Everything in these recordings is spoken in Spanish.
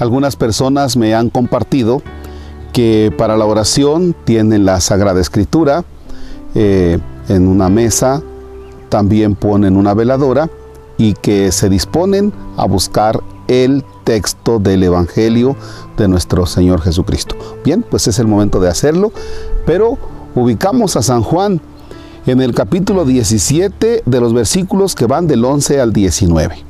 Algunas personas me han compartido que para la oración tienen la Sagrada Escritura eh, en una mesa, también ponen una veladora y que se disponen a buscar el texto del Evangelio de nuestro Señor Jesucristo. Bien, pues es el momento de hacerlo, pero ubicamos a San Juan en el capítulo 17 de los versículos que van del 11 al 19.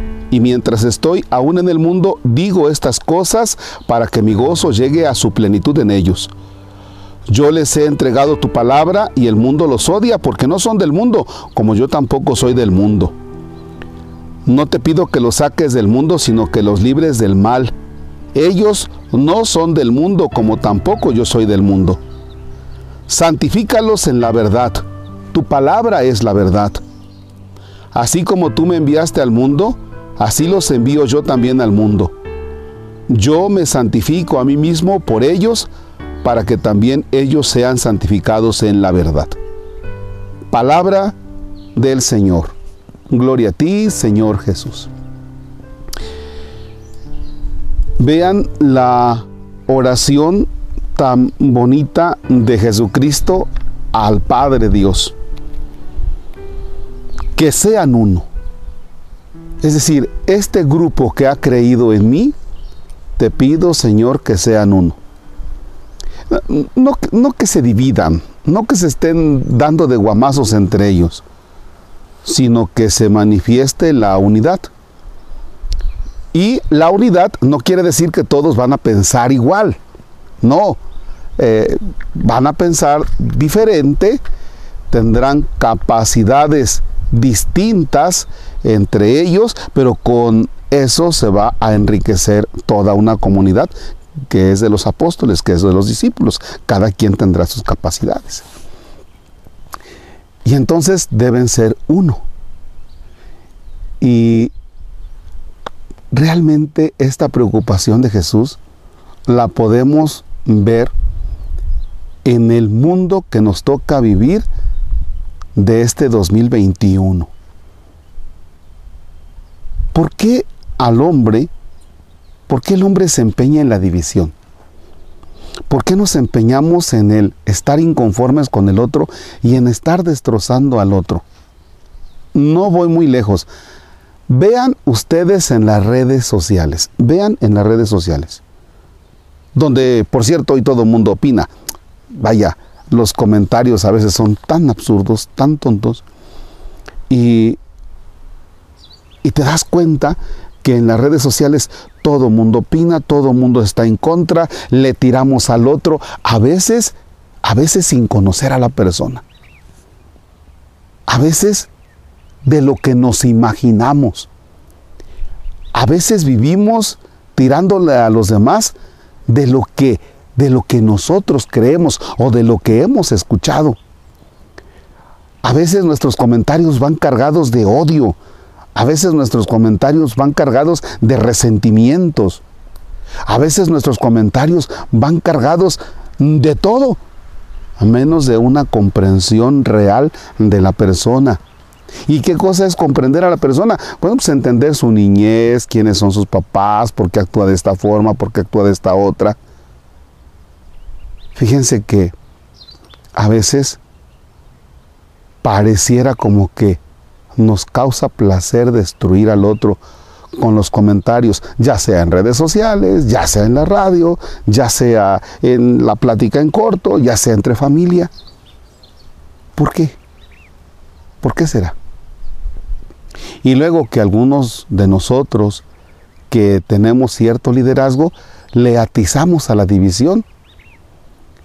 y mientras estoy aún en el mundo, digo estas cosas para que mi gozo llegue a su plenitud en ellos. Yo les he entregado tu palabra y el mundo los odia porque no son del mundo, como yo tampoco soy del mundo. No te pido que los saques del mundo, sino que los libres del mal. Ellos no son del mundo, como tampoco yo soy del mundo. Santifícalos en la verdad. Tu palabra es la verdad. Así como tú me enviaste al mundo, así los envío yo también al mundo. Yo me santifico a mí mismo por ellos, para que también ellos sean santificados en la verdad. Palabra del Señor. Gloria a ti, Señor Jesús. Vean la oración tan bonita de Jesucristo al Padre Dios. Que sean uno. Es decir, este grupo que ha creído en mí, te pido, Señor, que sean uno. No, que se dividan, no que se estén dando de guamazos entre ellos, sino que se manifieste la unidad. Y la unidad no quiere decir que todos van a pensar igual, no, eh, van a pensar diferente, tendrán capacidades distintas entre ellos, pero con eso se va a enriquecer toda una comunidad que es de los apóstoles, que es de los discípulos. Cada quien tendrá sus capacidades. Y entonces deben ser uno. Y realmente esta preocupación de Jesús la podemos ver en el mundo que nos toca vivir de este 2021. ¿Por qué al hombre, por qué el hombre se empeña en la división? ¿Por qué nos empeñamos en el estar inconformes con el otro y en estar destrozando al otro? No voy muy lejos. Vean ustedes en las redes sociales, vean en las redes sociales, donde por cierto hoy todo el mundo opina. Vaya, los comentarios a veces son tan absurdos, tan tontos, y, y te das cuenta que en las redes sociales todo mundo opina, todo mundo está en contra, le tiramos al otro, a veces, a veces sin conocer a la persona. A veces de lo que nos imaginamos. A veces vivimos tirándole a los demás de lo que de lo que nosotros creemos o de lo que hemos escuchado. A veces nuestros comentarios van cargados de odio, a veces nuestros comentarios van cargados de resentimientos, a veces nuestros comentarios van cargados de todo, a menos de una comprensión real de la persona. ¿Y qué cosa es comprender a la persona? Bueno, pues entender su niñez, quiénes son sus papás, por qué actúa de esta forma, por qué actúa de esta otra. Fíjense que a veces pareciera como que nos causa placer destruir al otro con los comentarios, ya sea en redes sociales, ya sea en la radio, ya sea en la plática en corto, ya sea entre familia. ¿Por qué? ¿Por qué será? Y luego que algunos de nosotros que tenemos cierto liderazgo, le atizamos a la división.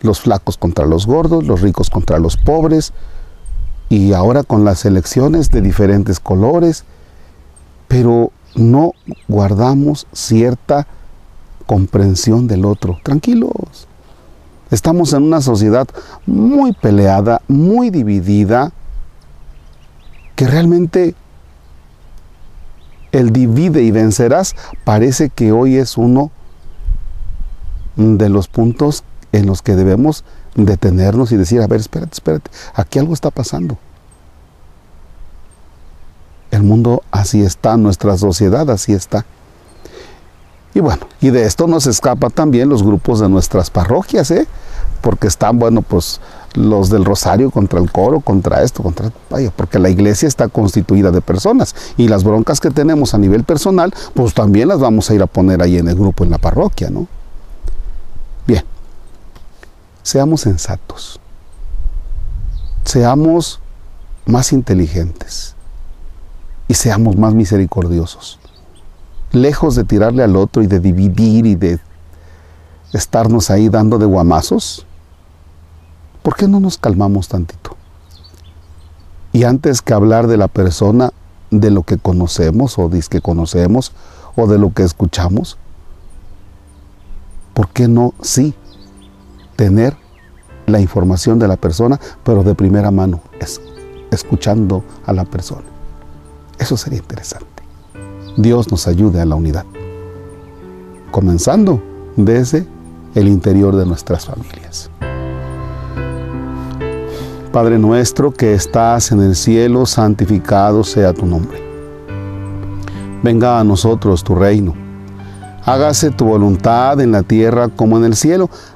Los flacos contra los gordos, los ricos contra los pobres, y ahora con las elecciones de diferentes colores, pero no guardamos cierta comprensión del otro. Tranquilos. Estamos en una sociedad muy peleada, muy dividida, que realmente el divide y vencerás parece que hoy es uno de los puntos en los que debemos detenernos y decir, a ver, espérate, espérate, aquí algo está pasando. El mundo así está, nuestra sociedad así está. Y bueno, y de esto nos escapa también los grupos de nuestras parroquias, ¿eh? Porque están, bueno, pues los del rosario contra el coro, contra esto, contra... Vaya, porque la iglesia está constituida de personas y las broncas que tenemos a nivel personal, pues también las vamos a ir a poner ahí en el grupo, en la parroquia, ¿no? Seamos sensatos, seamos más inteligentes y seamos más misericordiosos. Lejos de tirarle al otro y de dividir y de estarnos ahí dando de guamazos, ¿por qué no nos calmamos tantito? Y antes que hablar de la persona, de lo que conocemos o que conocemos o de lo que escuchamos, ¿por qué no sí tener la información de la persona, pero de primera mano, es, escuchando a la persona? Eso sería interesante. Dios nos ayude a la unidad. Comenzando desde el interior de nuestras familias. Padre nuestro que estás en el cielo, santificado sea tu nombre. Venga a nosotros tu reino. Hágase tu voluntad en la tierra como en el cielo.